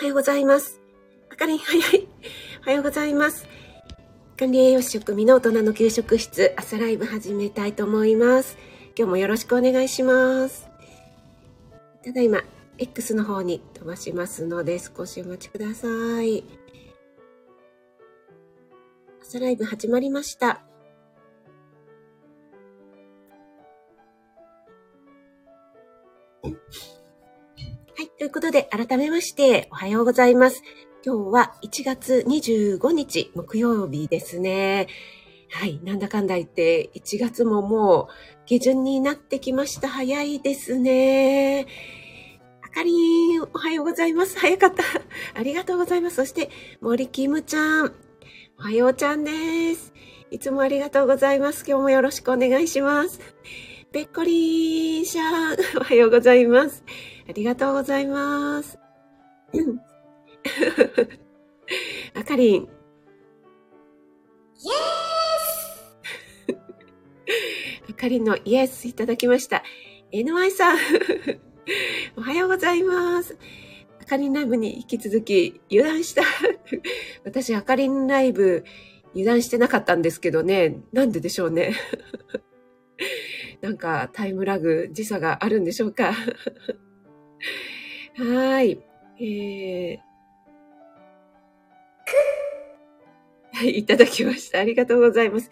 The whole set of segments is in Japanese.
おはようございます。あかりん、早い。おはようございます。管理栄養士食味の大人の給食室、朝ライブ始めたいと思います。今日もよろしくお願いします。ただいま、X の方に飛ばしますので、少しお待ちください。朝ライブ始まりました。ということで、改めまして、おはようございます。今日は1月25日、木曜日ですね。はい。なんだかんだ言って、1月ももう下旬になってきました。早いですね。あかりん、おはようございます。早かった。ありがとうございます。そして、森キムちゃん。おはようちゃんです。いつもありがとうございます。今日もよろしくお願いします。ぺっこりーしゃー。おはようございます。ありがとうございます。あかりん。イエースあかりんのイエスいただきました。NY さん。おはようございます。あかりんライブに引き続き油断した。私、あかりんライブ油断してなかったんですけどね。なんででしょうね。なんかタイムラグ、時差があるんでしょうか。はい。えー、はい、いただきました。ありがとうございます。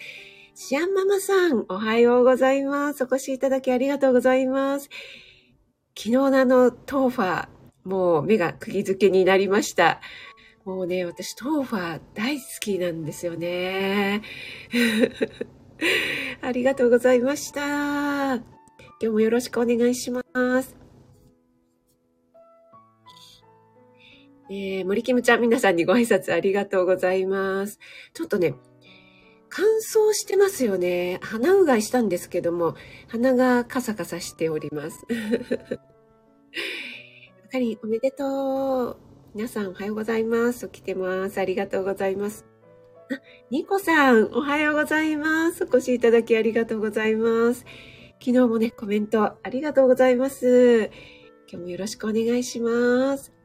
シアンママさん、おはようございます。お越しいただきありがとうございます。昨日のあの、トーファー、もう目が釘付けになりました。もうね、私、トーファー大好きなんですよね。ありがとうございました。今日もよろしくお願いします。えー、森キムちゃん、皆さんにご挨拶ありがとうございます。ちょっとね、乾燥してますよね。鼻うがいしたんですけども、鼻がカサカサしております。あかり、おめでとう。皆さんおはようございます。起きてます。ありがとうございます。あ、ニコさん、おはようございます。お越しいただきありがとうございます。昨日もね、コメントありがとうございます。今日もよろしくお願いします。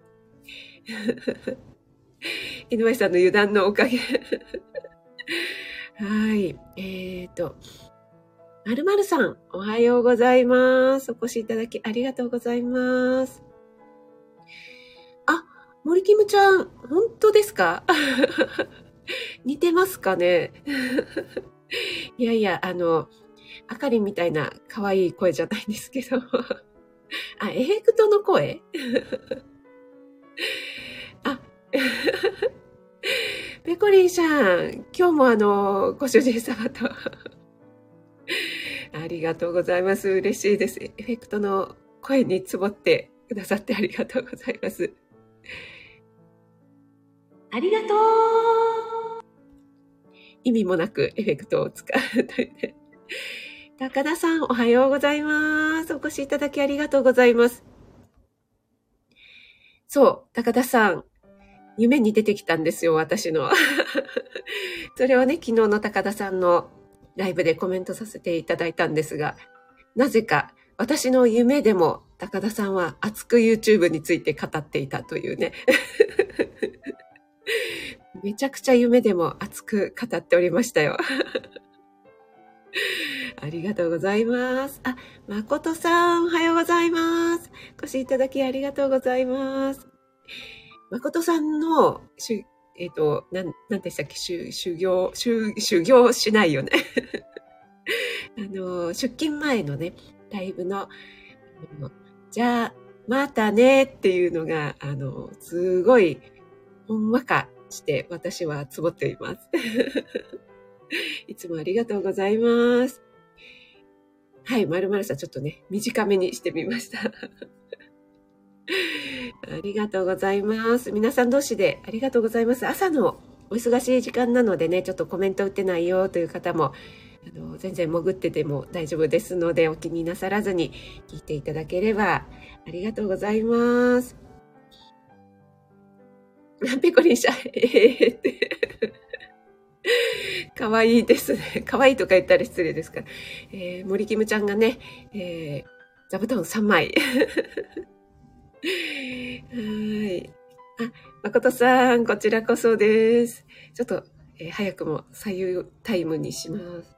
井上さんの油断のおかげ はい。えっ、ー、と、まるまるさん、おはようございます。お越しいただきありがとうございます。あ、森キムちゃん、本当ですか？似てますかね？いやいや、あの、あかりみたいな可愛い声じゃないんですけど。あ、エフェクトの声？あ、ペコリンさん、今日もあの、ご主人様と ありがとうございます。嬉しいです。エフェクトの声につぼってくださってありがとうございます。ありがとう意味もなくエフェクトを使うというね。高田さん、おはようございます。お越しいただきありがとうございます。そう、高田さん、夢に出てきたんですよ、私の。それをね、昨日の高田さんのライブでコメントさせていただいたんですが、なぜか私の夢でも高田さんは熱く YouTube について語っていたというね。めちゃくちゃ夢でも熱く語っておりましたよ。ありがとうございます。あ、誠さん、おはようございます。お越しいただきありがとうございます。誠さんの、えっ、ー、と、なん、なんでしたっけ、修修行、修、修行しないよね。あの、出勤前のね、ライブの、じゃあ、またねっていうのが、あの、すごい、ほんわかして私はつぼっています。いつもありがとうございます。はい、まるまるさんちょっとね、短めにしてみました。ありがとうございます。皆さん同士でありがとうございます。朝のお忙しい時間なのでね、ちょっとコメント打ってないよという方も、あの全然潜ってても大丈夫ですので、お気になさらずに聞いていただければありがとうございます。ペコリンシャ、えーって。かわいいですね。かわいいとか言ったら失礼ですから。えー、森キムちゃんがね、えー、座布団3枚。はい。あ誠さん、こちらこそです。ちょっと、えー早くも左右タイムにします。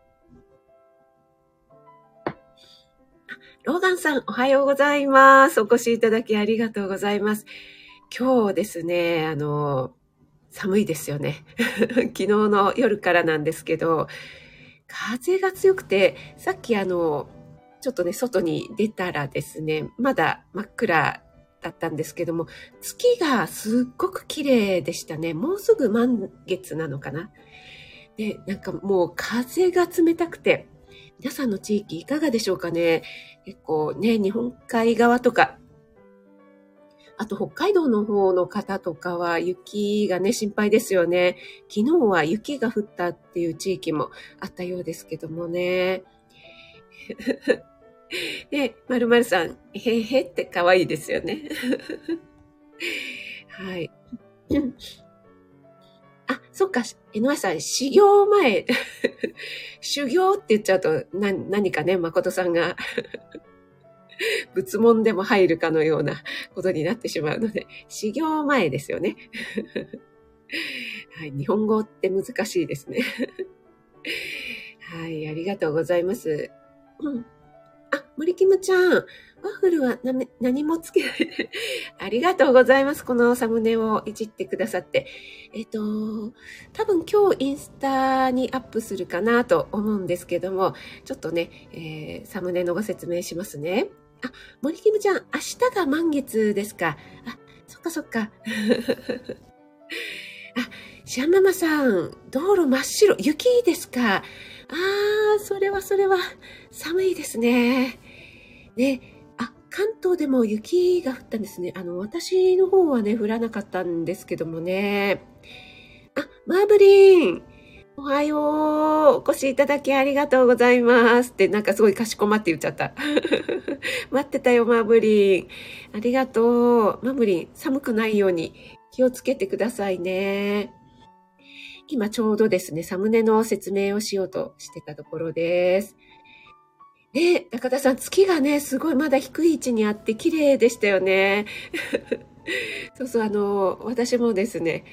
ローガンさん、おはようございます。お越しいただきありがとうございます。今日ですね、あの、寒いですよね。昨日の夜からなんですけど、風が強くて、さっきあの、ちょっとね、外に出たらですね、まだ真っ暗だったんですけども、月がすっごく綺麗でしたね。もうすぐ満月なのかな。で、なんかもう風が冷たくて、皆さんの地域いかがでしょうかね。結構ね、日本海側とか、あと北海道の方の方とかは雪がね、心配ですよね。昨日は雪が降ったっていう地域もあったようですけどもね。で、まるまるさん、へへって可愛いですよね。はい。あ、そっか、江上さん、修行前、修行って言っちゃうと、な、何かね、誠さんが、仏門でも入るかのようなことになってしまうので、修行前ですよね。はい、日本語って難しいですね。はい、ありがとうございます。うんあ、森キムちゃん。ワッフルは何もつけない。ありがとうございます。このサムネをいじってくださって。えっ、と、多分今日インスタにアップするかなと思うんですけども、ちょっとね、えーサムネのご説明しますね。あ、森キムちゃん、明日が満月ですか。あ、そっかそっか。あ、シャンママさん、道路真っ白、雪ですか。あー、それはそれは、寒いですね。ね、あ、関東でも雪が降ったんですね。あの、私の方はね、降らなかったんですけどもね。あ、マーブリン。おはよう。お越しいただきありがとうございます。って、なんかすごいかしこまって言っちゃった。待ってたよ、マブリン。ありがとう。マブリン、寒くないように気をつけてくださいね。今ちょうどですね、サムネの説明をしようとしてたところです。ね高田さん、月がね、すごいまだ低い位置にあって綺麗でしたよね。そうそう、あの、私もですね、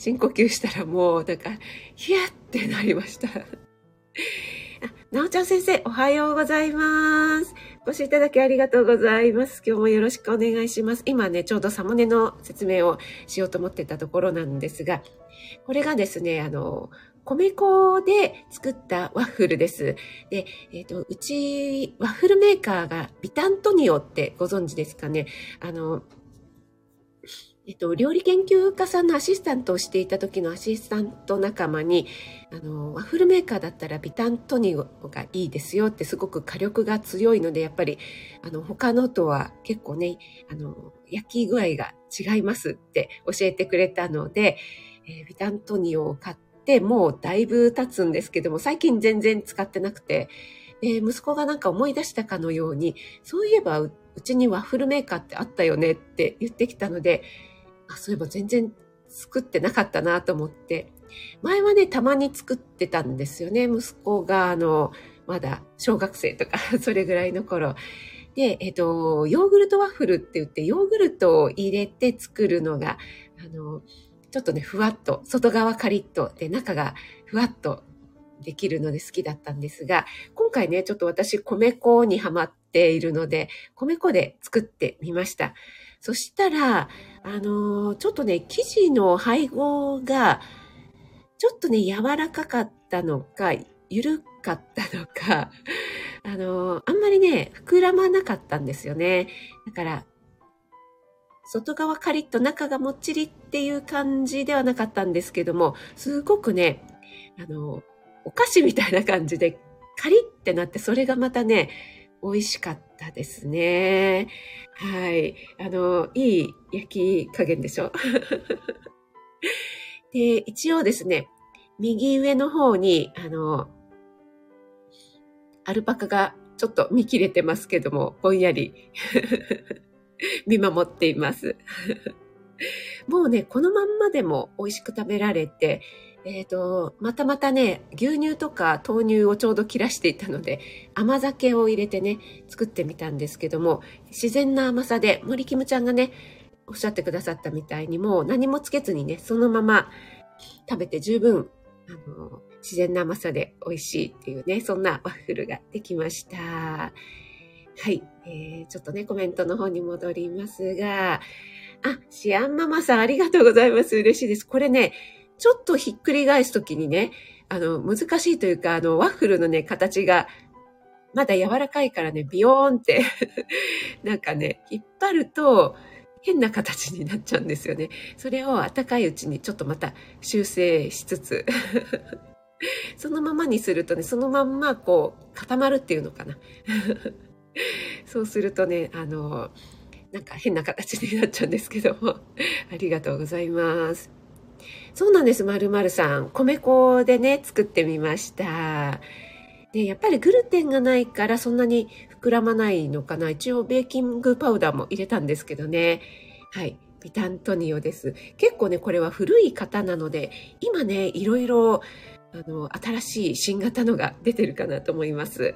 深呼吸したらもう、なんか、ヒヤってなりました。なおちゃん先生、おはようございます。お越しいただきありがとうございます。今日もよろしくお願いします。今ね、ちょうどサムネの説明をしようと思ってたところなんですが、これがですね、あの、米粉で作ったワッフルです。で、えっ、と、うち、ワッフルメーカーがビタントニオってご存知ですかね。あの、えっと、料理研究家さんのアシスタントをしていた時のアシスタント仲間に、あの、ワッフルメーカーだったらビタントニオがいいですよってすごく火力が強いので、やっぱり、あの、他のとは結構ね、あの、焼き具合が違いますって教えてくれたので、えービタントニオを買って、もうだいぶ経つんですけども、最近全然使ってなくて、で息子がなんか思い出したかのように、そういえばうちにワッフルメーカーってあったよねって言ってきたので、あ、そういえば全然作ってなかったなと思って、前はね、たまに作ってたんですよね。息子が、あの、まだ小学生とか、それぐらいの頃。で、えっと、ヨーグルトワッフルって言って、ヨーグルトを入れて作るのが、あの、ちょっとね、ふわっと、外側カリッと、で、中がふわっとできるので好きだったんですが、今回ね、ちょっと私、米粉にハマっているので、米粉で作ってみました。そしたら、あのーちょっとね、生地の配合が、ちょっとね、柔らかかったのか、緩かったのか、あのーあんまりね、膨らまなかったんですよね。だから、外側カリッと中がもっちりっていう感じではなかったんですけども、すごくね、あの、お菓子みたいな感じでカリッってなって、それがまたね、美味しかったですね。はい。あの、いい焼き加減でしょ？で、一応ですね、右上の方に、あの、アルパカがちょっと見切れてますけども、ぼんやり 見守っています。もうね、このまんまでも美味しく食べられて、えっ、と、またまたね、牛乳とか豆乳をちょうど切らしていたので、甘酒を入れてね、作ってみたんですけども、自然な甘さで、森キムちゃんがね、おっしゃってくださったみたいにもう何もつけずにね、そのまま食べて十分、あの、自然な甘さで美味しいっていうね、そんなワッフルができました。はい。えー、ちょっとね、コメントの方に戻りますが、あ、シアンママさんありがとうございます。嬉しいです。これね、ちょっとひっくり返すときにね、あの、難しいというか、あの、ワッフルのね、形がまだ柔らかいからね、ビヨーンって なんかね、引っ張ると変な形になっちゃうんですよね。それを温かいうちにちょっとまた修正しつつ そのままにするとね、そのまんまこう固まるっていうのかな。そうするとね、あの、なんか変な形になっちゃうんですけども、ありがとうございます。そうなんです、まるまるさん。米粉でね、作ってみました。で、やっぱりグルテンがないからそんなに膨らまないのかな。一応ベーキングパウダーも入れたんですけどね。はい。ビタントニオです。結構ね、これは古い型なので、今ね、いろいろ、あの、新しい新型のが出てるかなと思います。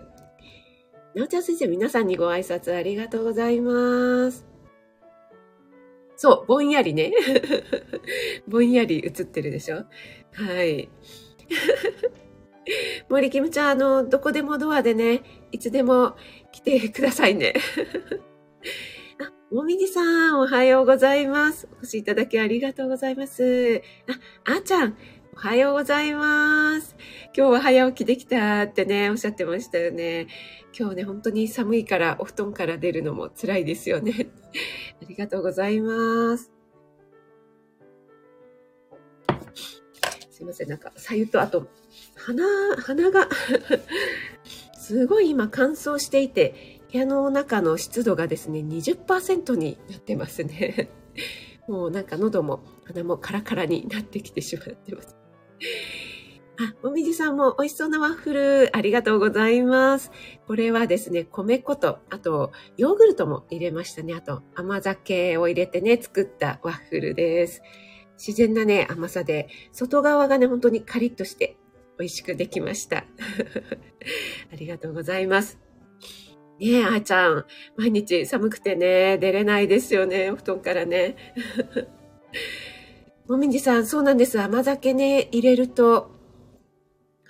なおちゃん先生、皆さんにご挨拶ありがとうございます。そう、ぼんやりね。ぼんやり映ってるでしょ？はい。森キムちゃん、あの、どこでもドアでね、いつでも来てくださいね。あ、もみじさん、おはようございます。お越しいただきありがとうございます。あ、あーちゃん、おはようございます。今日は早起きできたってね、おっしゃってましたよね。今日ね、本当に寒いからお布団から出るのも辛いですよね。ありがとうございます。すいません、なんか、さゆと、あと、鼻、鼻が すごい今乾燥していて、部屋の中の湿度がですね、20%になってますね。もうなんか喉も鼻もカラカラになってきてしまってます。あ、もみじさんも美味しそうなワッフル、ありがとうございます。これはですね、米粉と、あと、ヨーグルトも入れましたね。あと、甘酒を入れてね、作ったワッフルです。自然なね、甘さで、外側がね、本当にカリッとして美味しくできました。ありがとうございます。ねえ、あーちゃん。毎日寒くてね、出れないですよね、お布団からね。もみじさん、そうなんです。甘酒ね、入れると、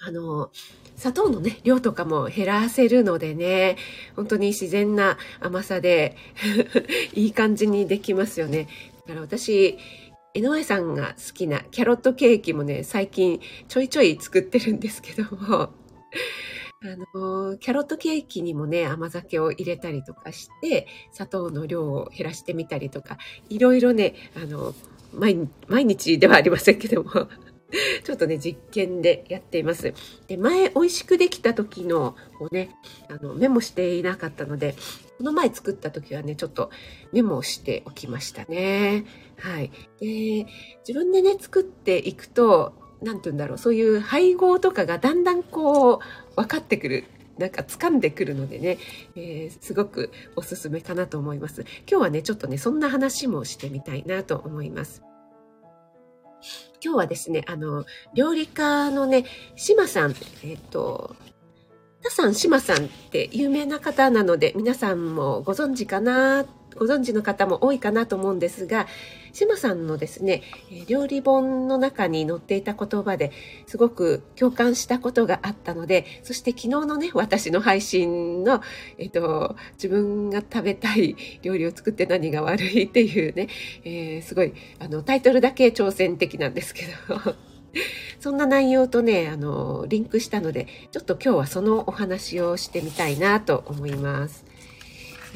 あの、砂糖のね、量とかも減らせるのでね、本当に自然な甘さで いい感じにできますよね。だから私、江上さんが好きなキャロットケーキもね、最近ちょいちょい作ってるんですけども、あの、キャロットケーキにもね、甘酒を入れたりとかして、砂糖の量を減らしてみたりとか、いろいろね、あの、毎日ではありませんけども、ちょっとね、実験でやっています。で、前美味しくできた時のをね、あの、メモしていなかったので、この前作った時はね、ちょっとメモしておきましたね。はい。で、自分でね、作っていくと、なんて言うんだろう、そういう配合とかがだんだんこう、分かってくる。なんか掴んでくるのでね、えー、すごくおすすめかなと思います。今日はね、ちょっとね、そんな話もしてみたいなと思います。今日はですね、あの、料理家のね、島さん、えっ、と、タさん、島さんって有名な方なので、皆さんもご存知かなご存知の方も多いかなと思うんですが、島さんのですね、料理本の中に載っていた言葉ですごく共感したことがあったので、そして昨日のね、私の配信の、えっと、自分が食べたい料理を作って何が悪いっていうね、えー、すごい、あの、タイトルだけ挑戦的なんですけど、そんな内容とね、あの、リンクしたので、ちょっと今日はそのお話をしてみたいなと思います。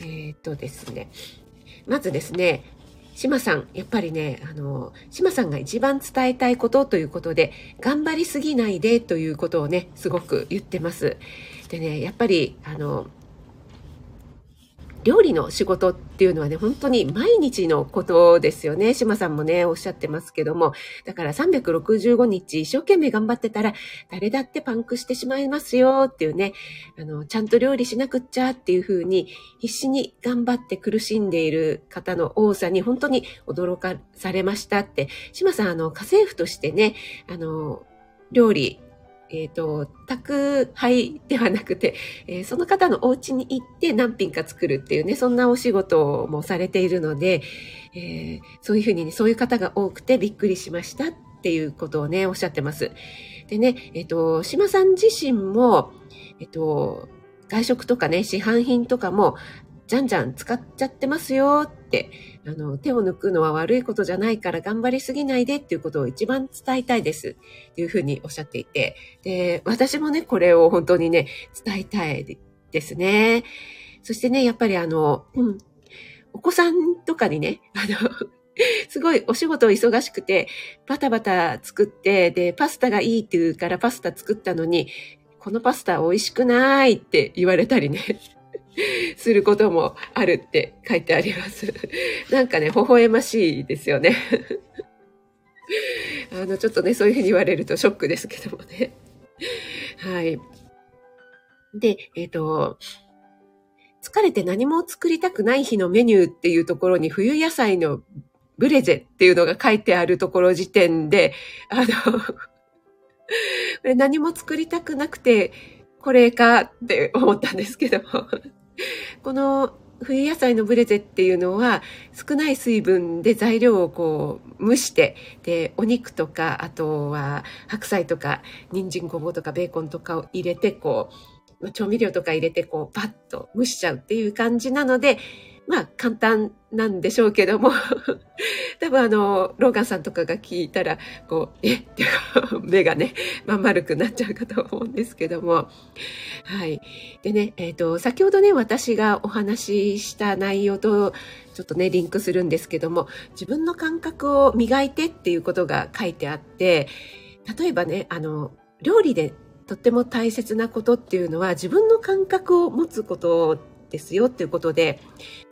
えー、っとですね。まずですね、島さん、やっぱりね、あの、島さんが一番伝えたいことということで、頑張りすぎないでということをね、すごく言ってます。でね、やっぱり、あの、料理の仕事っていうのはね、本当に毎日のことですよね。島さんもね、おっしゃってますけども。だから365日一生懸命頑張ってたら、誰だってパンクしてしまいますよっていうね、あの、ちゃんと料理しなくっちゃっていうふうに、必死に頑張って苦しんでいる方の多さに本当に驚かされましたって。島さん、あの、家政婦としてね、あの、料理えっ、ー、と、宅配ではなくて、えー、その方のお家に行って何品か作るっていうね、そんなお仕事もされているので、えー、そういうふうにね、そういう方が多くてびっくりしましたっていうことをね、おっしゃってます。でね、えっ、と、島さん自身も、えっ、と、外食とかね、市販品とかも、じゃんじゃん使っちゃってますよって、あの、手を抜くのは悪いことじゃないから頑張りすぎないでっていうことを一番伝えたいですっていうふうにおっしゃっていて、で、私もね、これを本当にね、伝えたいですね。そしてね、やっぱりあの、うん、お子さんとかにね、あの、すごいお仕事忙しくて、バタバタ作って、で、パスタがいいって言うからパスタ作ったのに、このパスタ美味しくないって言われたりね。することもあるって書いてあります。なんかね、微笑ましいですよね。あの、ちょっとね、そういうふうに言われるとショックですけどもね。はい。で、えっ、ー、と、疲れて何も作りたくない日のメニューっていうところに冬野菜のブレゼっていうのが書いてあるところ時点で、あの、これ何も作りたくなくて、これかって思ったんですけども この冬野菜のブレゼっていうのは少ない水分で材料をこう蒸してでお肉とかあとは白菜とか人参ごぼうとかベーコンとかを入れてこう調味料とか入れてこうパッと蒸しちゃうっていう感じなのでまあ簡単なんでしょうけども 多分あの、ローガンさんとかが聞いたら、こう、え？って 目がね、まん丸くなっちゃうかと思うんですけども。はい。でね、えっ、ー、と、先ほどね、私がお話しした内容と、ちょっとね、リンクするんですけども、自分の感覚を磨いてっていうことが書いてあって、例えばね、あの、料理でとっても大切なことっていうのは自分の感覚を持つことですよっていうことで、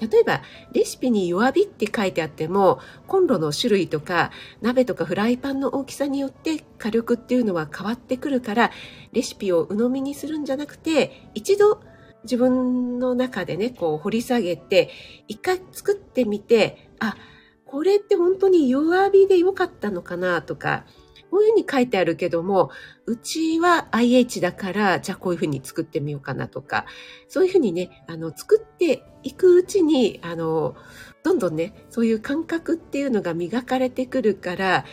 例えばレシピに弱火って書いてあっても、コンロの種類とか鍋とかフライパンの大きさによって火力っていうのは変わってくるから、レシピを鵜呑みにするんじゃなくて、一度自分の中でね、こう掘り下げて、一回作ってみて、あ、これって本当に弱火で良かったのかなとか、こういうふうに書いてあるけども、うちは IH だから、じゃあこういうふうに作ってみようかなとか、そういうふうにね、あの、作っていくうちに、あの、どんどんね、そういう感覚っていうのが磨かれてくるから、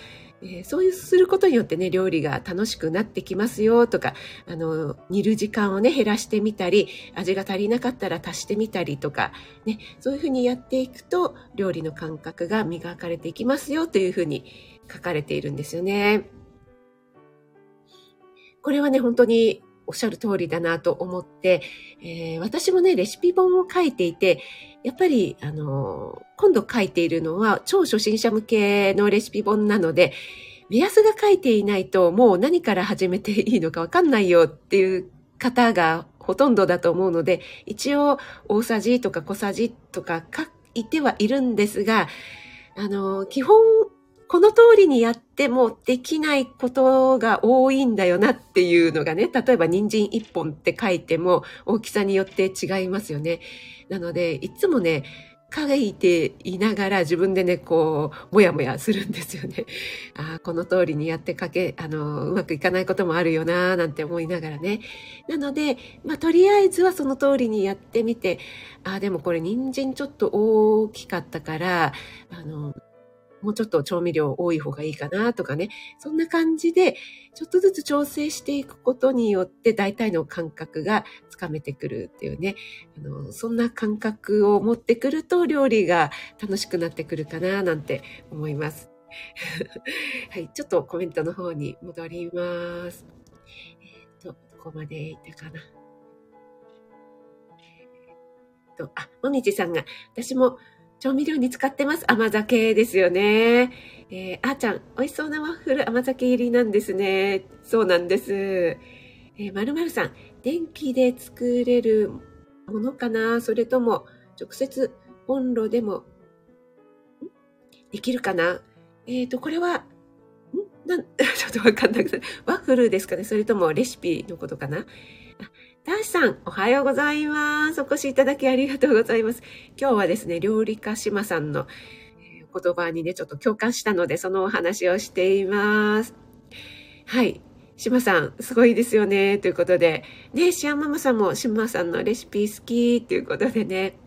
えー、そういうすることによってね、料理が楽しくなってきますよとか、あの、煮る時間をね、減らしてみたり、味が足りなかったら足してみたりとか、ね、そういうふうにやっていくと、料理の感覚が磨かれていきますよというふうに書かれているんですよね。これはね、本当におっしゃる通りだなと思って、えー、私もね、レシピ本を書いていて、やっぱり、あの、今度書いているのは超初心者向けのレシピ本なので、目安が書いていないともう何から始めていいのかわかんないよっていう方がほとんどだと思うので、一応大さじとか小さじとか書いてはいるんですが、あの、基本この通りにやってもできないことが多いんだよなっていうのがね、例えば人参一本って書いても大きさによって違いますよね。なので、いつもね、書いていながら自分でね、こう、もやもやするんですよね。ああ、この通りにやってかけ、あの、うまくいかないこともあるよな、なんて思いながらね。なので、まあ、とりあえずはその通りにやってみて、ああ、でもこれ人参ちょっと大きかったから、あの、もうちょっと調味料多い方がいいかなとかね、そんな感じで、ちょっとずつ調整していくことによって、大体の感覚がつかめてくるっていうね、あの、そんな感覚を持ってくると、料理が楽しくなってくるかな、なんて思います。はい、ちょっとコメントの方に戻ります。えっ、と、どこまでいたかな。と、あ、もみじさんが、私も調味料に使ってます。甘酒ですよね。えー、あーちゃん、美味しそうなワッフル甘酒入りなんですね。そうなんです。えー、まるまるさん、電気で作れるものかな？それとも、直接温炉でも、できるかな？えっ、ー、と、これは、ん？なん、ちょっとわかんなくて、ワッフルですかね？それともレシピのことかな？ダーシさん、おはようございます。お越しいただきありがとうございます。今日はですね、料理家島さんの言葉にね、ちょっと共感したので、そのお話をしています。はい。島さん、すごいですよね。ということで。ね、シアママさんも島さんのレシピ好きということでね。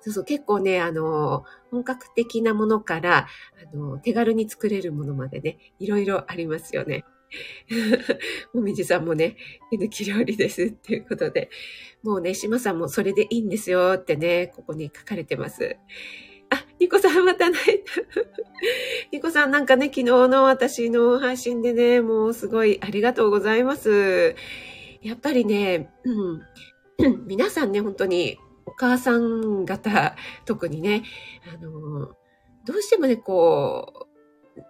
そうそう、結構ね、あの、本格的なものから、あの、手軽に作れるものまでね、いろいろありますよね。もみじさんもね、手抜き料理ですっていうことで、もうね、島さんもそれでいいんですよってね、ここに書かれてます。あ、ニコさんまた泣いた。ニコさんなんかね、昨日の私の配信でね、もうすごいありがとうございます。やっぱりね、うん、皆さんね、本当にお母さん方、特にね、あの、どうしてもね、こう、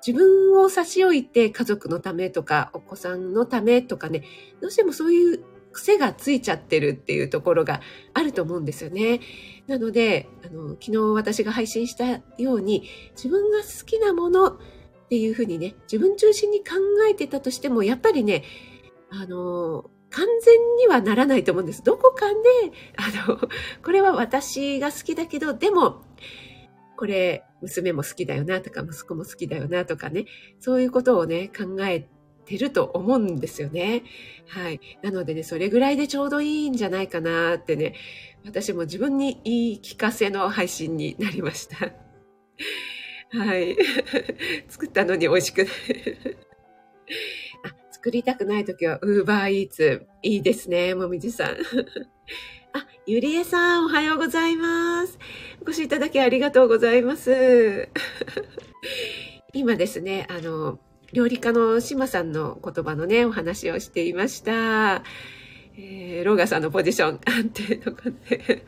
自分を差し置いて家族のためとか、お子さんのためとかね、どうしてもそういう癖がついちゃってるっていうところがあると思うんですよね。なので、あの、昨日私が配信したように、自分が好きなものっていうふうにね、自分中心に考えてたとしても、やっぱりね、あの、完全にはならないと思うんです。どこかで、あの、これは私が好きだけど、でも、これ、娘も好きだよなとか、息子も好きだよなとかね、そういうことをね、考えてると思うんですよね。はい。なのでね、それぐらいでちょうどいいんじゃないかなってね、私も自分に言い聞かせの配信になりました。はい。作ったのに美味しくない。あ、作りたくないときは、ウーバーイーツ。いいですね、もみじさん。ゆりえさん、おはようございます。お越しいただきありがとうございます。今ですね、あの、料理家の島さんの言葉のね、お話をしていました。えー、ローガさんのポジション安定とかね。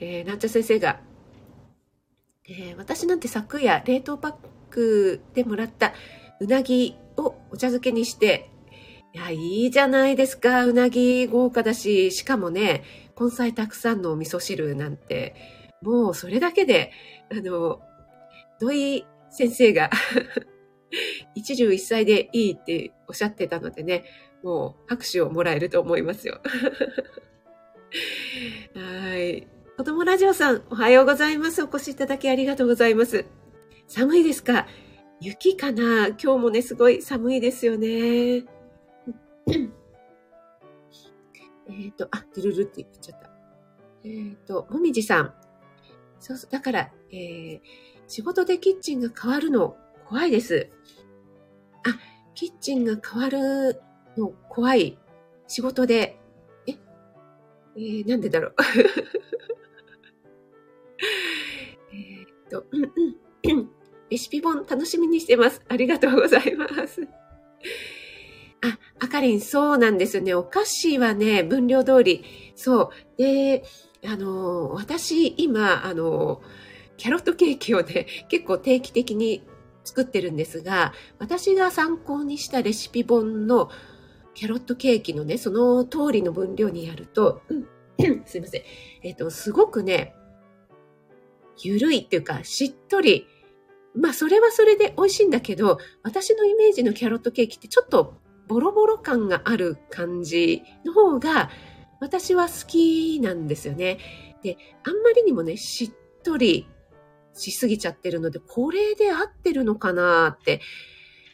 えー、なんちゃ先生が、えー、私なんて昨夜冷凍パックでもらったうなぎをお茶漬けにして、いや、いいじゃないですか。うなぎ豪華だし、しかもね、根菜たくさんのお味噌汁なんて、もうそれだけで、あの、土井先生が 一汁一菜でいいっておっしゃってたのでね、もう拍手をもらえると思いますよ。はい。子供ラジオさん、おはようございます。お越しいただきありがとうございます。寒いですか？雪かな？今日もね、すごい寒いですよね。えっと、あ、ドゥルルって言っちゃった。えっ、ー、と、もみじさん。そうそう、だから、えー、仕事でキッチンが変わるの怖いです。あ、キッチンが変わるの怖い。仕事で。ええー、なんでだろう。えっと、うんうん。レシピ本楽しみにしてます。ありがとうございます。あ、かりん、そうなんですよね。お菓子はね、分量通り。そう。で、あの、私、今、あの、キャロットケーキをね、結構定期的に作ってるんですが、私が参考にしたレシピ本のキャロットケーキのね、その通りの分量にやると、うん、すいません。えっ、と、すごくね、ゆるいっていうか、しっとり。まあ、それはそれで美味しいんだけど、私のイメージのキャロットケーキってちょっとボロボロ感がある感じの方が、私は好きなんですよね。で、あんまりにもね、しっとりしすぎちゃってるので、これで合ってるのかなって、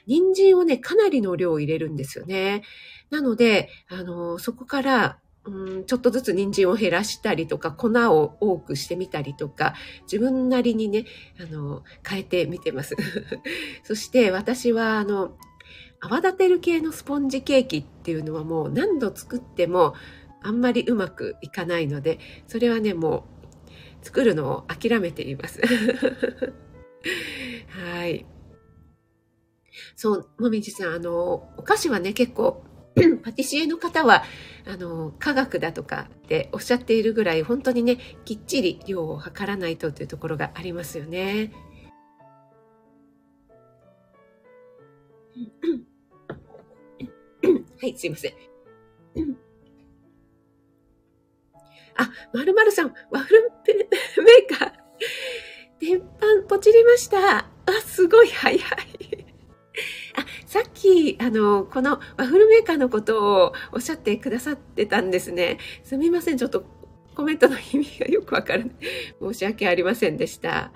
人参をね、かなりの量入れるんですよね。なので、あの、そこから、うん、ちょっとずつ人参を減らしたりとか、粉を多くしてみたりとか、自分なりにね、あの、変えてみてます。そして私は、あの、泡立てる系のスポンジケーキっていうのはもう何度作ってもあんまりうまくいかないので、それはね、もう作るのを諦めています。はい。そう、もみじさん、あの、お菓子はね、結構、パティシエの方は、あの、科学だとかっておっしゃっているぐらい、本当にね、きっちり量を測らないとというところがありますよね。はい、すいません。あ、まるまるさん、ワッフルメーカー、鉄板ポチりました。あ、すごい早い。あ、さっき、あの、このワッフルメーカーのことをおっしゃってくださってたんですね。すみません。ちょっとコメントの意味がよくわからない。申し訳ありませんでした。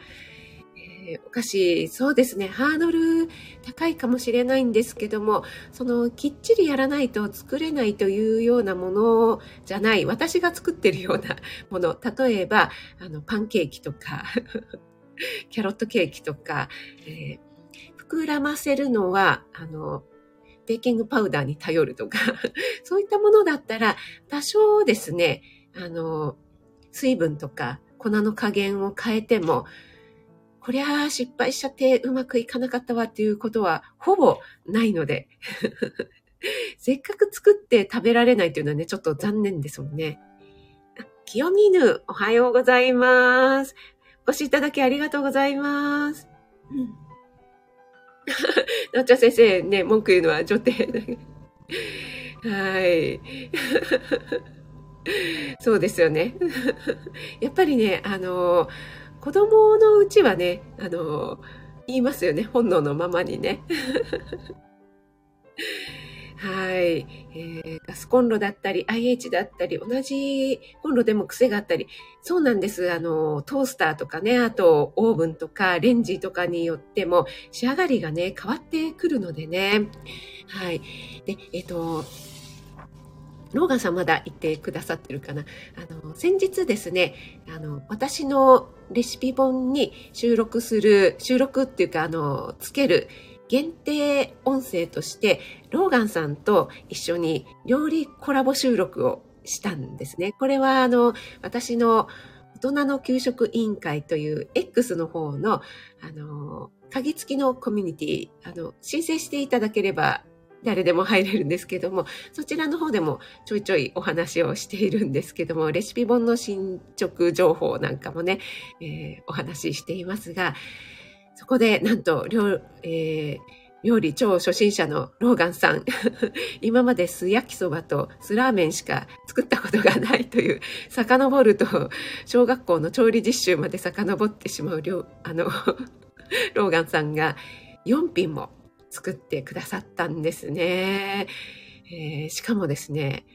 えー、お菓子、そうですね、ハードル高いかもしれないんですけども、その、きっちりやらないと作れないというようなものじゃない、私が作ってるような もの、例えば、あの、パンケーキとか キャロットケーキとか、えー、膨らませるのは、あの、ベーキングパウダーに頼るとか そういったものだったら、多少ですね、あの、水分とか粉の加減を変えても、こりゃあ失敗しちゃってうまくいかなかったわっていうことはほぼないので せっかく作って食べられないっていうのはね、ちょっと残念ですもんね。清見ぬ、おはようございます。お越しいただきありがとうございます。うん。なっちゃ先生ね、文句言うのは女帝。はい。そうですよね。やっぱりね、あの子供のうちはね、あの、言いますよね。本能のままにね。はい、えー、ガスコンロだったり、IH だったり、同じコンロでも癖があったり、そうなんです。あの、トースターとかね、あとオーブンとかレンジとかによっても仕上がりがね、変わってくるのでね。はい。で、えっ、ー、と、ローガンさんまだ言ってくださってるかな？あの、先日ですね、あの、私のレシピ本に収録する、収録っていうか、あの、つける限定音声として、ローガンさんと一緒に料理コラボ収録をしたんですね。これは、あの、私の大人の給食委員会という X の方の、あの、鍵付きのコミュニティ、あの、申請していただければ誰でも入れるんですけども、そちらの方でもちょいちょいお話をしているんですけども、レシピ本の進捗情報なんかもね、えー、お話ししていますが、そこでなんと、料,、えー、料理超初心者のローガンさん、今まで酢焼きそばと酢ラーメンしか作ったことがないという、遡ると小学校の調理実習まで遡ってしまうあの ローガンさんが4品も作ってくださったんですね。えー、しかもですね、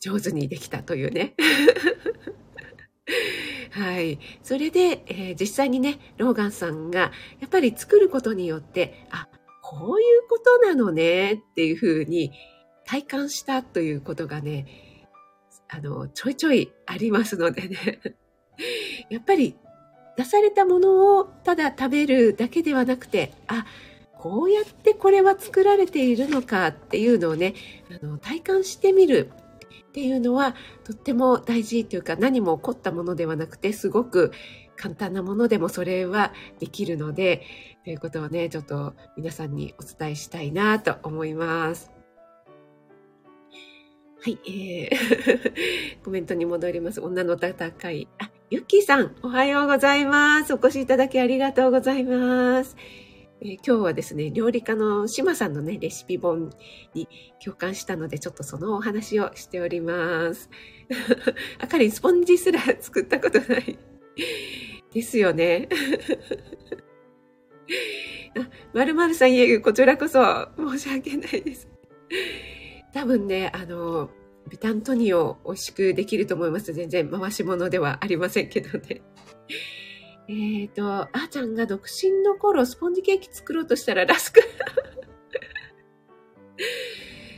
上手にできたというね。はい。それで、えー、実際にね、ローガンさんが、やっぱり作ることによって、あ、こういうことなのねっていうふうに体感したということがね、あの、ちょいちょいありますのでね。やっぱり出されたものをただ食べるだけではなくて、あ、こうやってこれは作られているのかっていうのをね、あの体感してみるっていうのはとっても大事というか何も起こったものではなくてすごく簡単なものでもそれはできるので、ということをね、ちょっと皆さんにお伝えしたいなと思います。はい、えー、コメントに戻ります。女の戦い。あ、ゆきさん、おはようございます。お越しいただきありがとうございます。えー、今日はですね、料理家の島さんのね、レシピ本に共感したので、ちょっとそのお話をしております。あかりん、スポンジすら作ったことない。ですよね。まるまるさんいえ、こちらこそ申し訳ないです。多分ね、あの、ビタントニオ美味しくできると思います。全然回し物ではありませんけどね。えっ、ー、と、あーちゃんが独身の頃、スポンジケーキ作ろうとしたらラスク。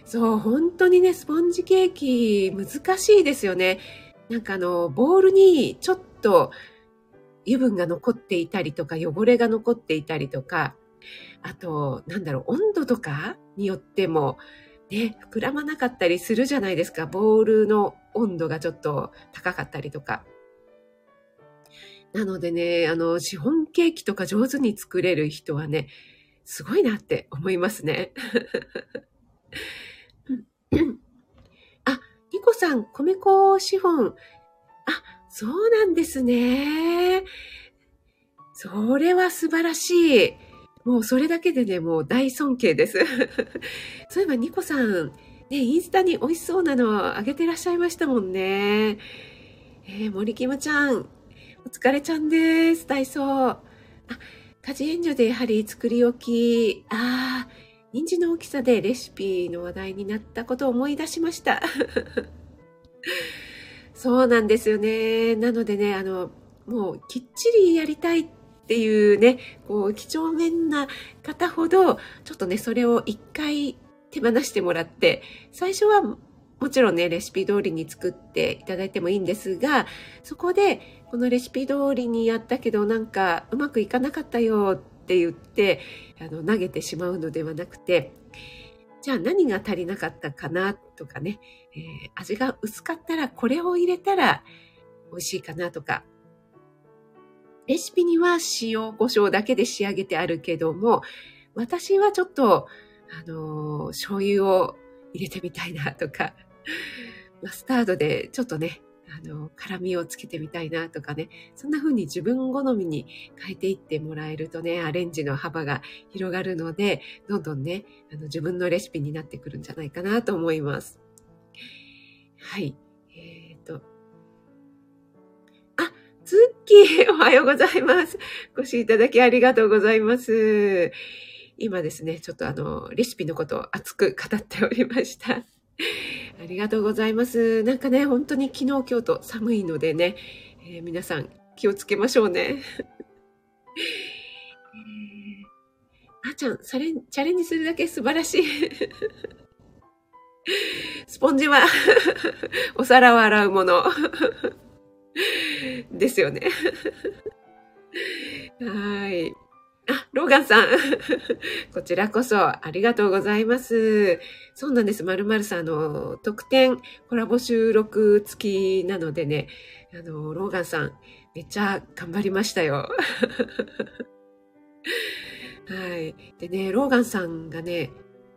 そう、本当にね、スポンジケーキ難しいですよね。なんかあの、ボールにちょっと油分が残っていたりとか、汚れが残っていたりとか、あと、なんだろう、温度とかによっても、ね、膨らまなかったりするじゃないですか。ボールの温度がちょっと高かったりとか。なのでね、あの、シフォンケーキとか上手に作れる人はね、すごいなって思いますね。あ、ニコさん、米粉シフォン。あ、そうなんですね。それは素晴らしい。もうそれだけでね、もう大尊敬です。そういえばニコさん、ね、インスタに美味しそうなのをあげてらっしゃいましたもんね。えー、森キムちゃん、お疲れちゃんです。体操。あ、家事援助でやはり作り置き。ああ、人参の大きさでレシピの話題になったことを思い出しました。そうなんですよね。なのでね、あの、もうきっちりやりたいっていうね、こう、几帳面な方ほど、ちょっとね、それを一回手放してもらって、最初はもちろんね、レシピ通りに作っていただいてもいいんですが、そこで、このレシピ通りにやったけど、なんかうまくいかなかったよって言って、あの、投げてしまうのではなくて、じゃあ何が足りなかったかなとかね、えー、味が薄かったらこれを入れたら美味しいかなとか、レシピには塩、胡椒だけで仕上げてあるけども、私はちょっと、あのー、醤油を入れてみたいなとか、マスタードでちょっとね、あの、辛みをつけてみたいなとかね、そんな風に自分好みに変えていってもらえるとね、アレンジの幅が広がるので、どんどんね、あの自分のレシピになってくるんじゃないかなと思います。はい。えっ、ー、と。あ、ツッキー、おはようございます。ご視聴いただきありがとうございます。今ですね、ちょっとあの、レシピのことを熱く語っておりました。ありがとうございます。なんかね、本当に昨日、今日と寒いのでね、えー、皆さん気をつけましょうね。えー、あちゃん、チャレンジするだけ素晴らしい。スポンジは お皿を洗うものですよね。はい。あ、ローガンさん。こちらこそありがとうございます。そうなんです。まるまるさん、の、特典コラボ収録付きなのでね、あの、ローガンさん、めっちゃ頑張りましたよ。はい。でね、ローガンさんがね、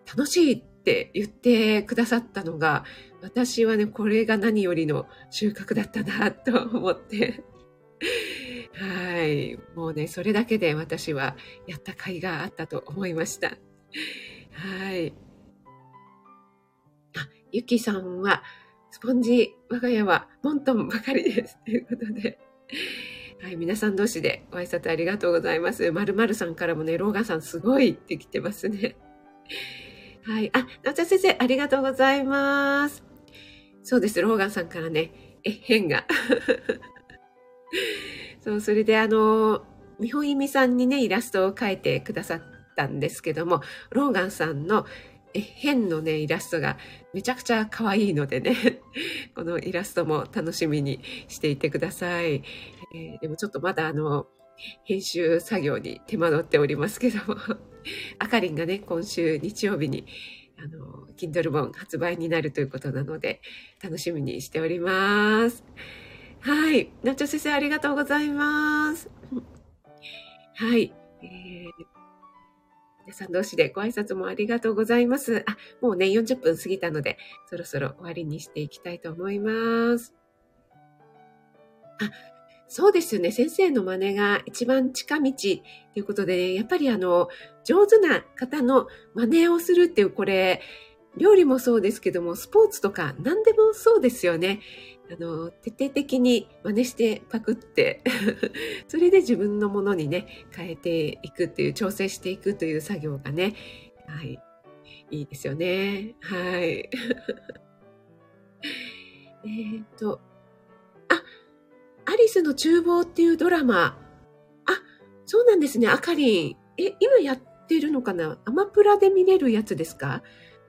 楽しいって言ってくださったのが、私はね、これが何よりの収穫だったなと思っては。もうね、それだけで私はやった甲斐があったと思いました。はい。あ、ゆきさんは、スポンジ、我が家はモントンばかりです。ということで。はい、皆さん同士でご挨拶ありがとうございます。まるまるさんからもね、ローガンさんすごいって来てますね。はい。あ、なおちゃん先生、ありがとうございます。そうです、ローガンさんからね、え、変が。そう、それであの、美穂意味さんにね、イラストを描いてくださったんですけども、ローガンさんの変のね、イラストがめちゃくちゃ可愛いのでね、このイラストも楽しみにしていてください。えー、でもちょっとまだあの、編集作業に手間取っておりますけども、あかりんがね、今週日曜日に、あの、Kindle 本発売になるということなので、楽しみにしております。はい。ナチョ先生、ありがとうございます。はい。えー、皆さん同士でご挨拶もありがとうございます。あ、もうね、40分過ぎたので、そろそろ終わりにしていきたいと思います。あ、そうですよね。先生の真似が一番近道ということで、ね、やっぱりあの、上手な方の真似をするっていう、これ、料理もそうですけども、スポーツとか何でもそうですよね。あの、徹底的に真似してパクって それで自分のものにね、変えていくっていう、調整していくという作業がね、はい、いいですよね。はい。えっと、あ、アリスの厨房っていうドラマ、あ、そうなんですね、あかりん。え、今やってるのかな？アマプラで見れるやつですか？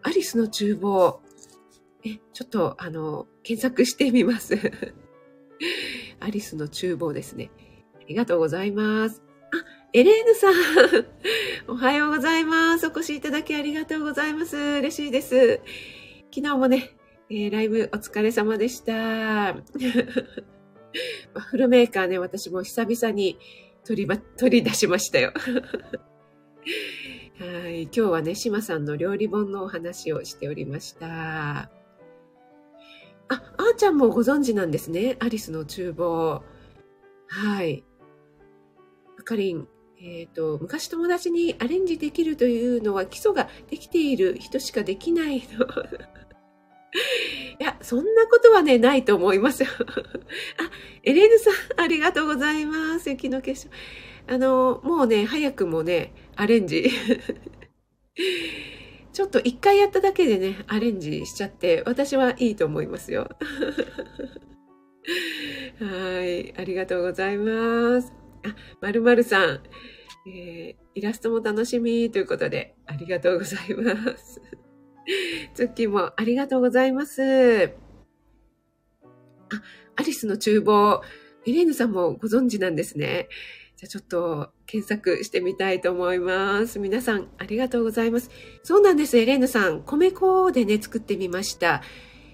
アリスの厨房。え、ちょっと、あの、検索してみます。アリスの厨房ですね。ありがとうございます。あ、エレーヌさん。おはようございます。お越しいただきありがとうございます。嬉しいです。昨日もね、えー、ライブお疲れ様でした。ワッフルメーカーね、私も久々に取り、ま、取り出しましたよ。はい。今日はね、島さんの料理本のお話をしておりました。あ、あーちゃんもご存知なんですね。アリスの厨房。はい。あかりん、えっ、ー、と、昔友達にアレンジできるというのは基礎ができている人しかできないの。いや、そんなことはね、ないと思いますよ。あ、エレーヌさん、ありがとうございます。雪の結晶。あの、もうね、早くもね、アレンジちょっと一回やっただけでね、アレンジしちゃって、私はいいと思いますよ。はい。ありがとうございます。あ、まるまるさん、えー、イラストも楽しみということで、ありがとうございます。ツッキーもありがとうございます。あ、アリスの厨房、エレーヌさんもご存知なんですね。じゃあちょっと検索してみたいと思います。皆さんありがとうございます。そうなんです、エレーヌさん。米粉でね、作ってみました。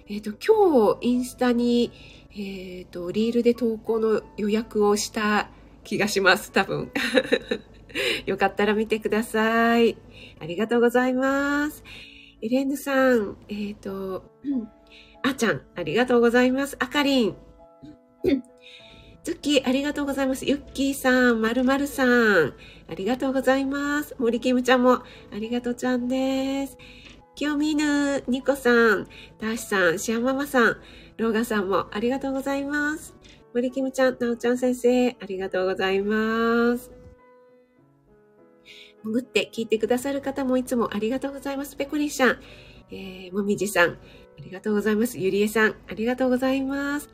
えっ、ー、と、今日インスタに、えっ、ー、と、リールで投稿の予約をした気がします、多分。よかったら見てください。ありがとうございます。エレーヌさん、えっ、ー、と、あちゃん、ありがとうございます。あかりん。ズッキー、ありがとうございます。ユッキーさん、まるまるさん、ありがとうございます。森キムちゃんも、ありがとうちゃんです。きよみぬ、ニコさん、たしさん、シアママさん、ローガさんも、ありがとうございます。森キムちゃん、なおちゃん先生、ありがとうございます。潜って聞いてくださる方もいつもありがとうございます。ペコリンさん、えー、もみじさん、ありがとうございます。ゆりえさん、ありがとうございます。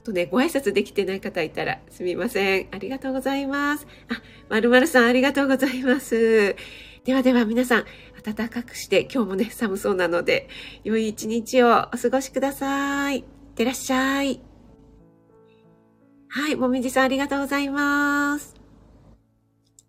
っとね、ご挨拶できてない方いたらすみません。ありがとうございます。あ、まるまるさんありがとうございます。ではでは皆さん、暖かくして今日もね、寒そうなので、良い一日をお過ごしください。いってらっしゃい。はい、もみじさんありがとうございます。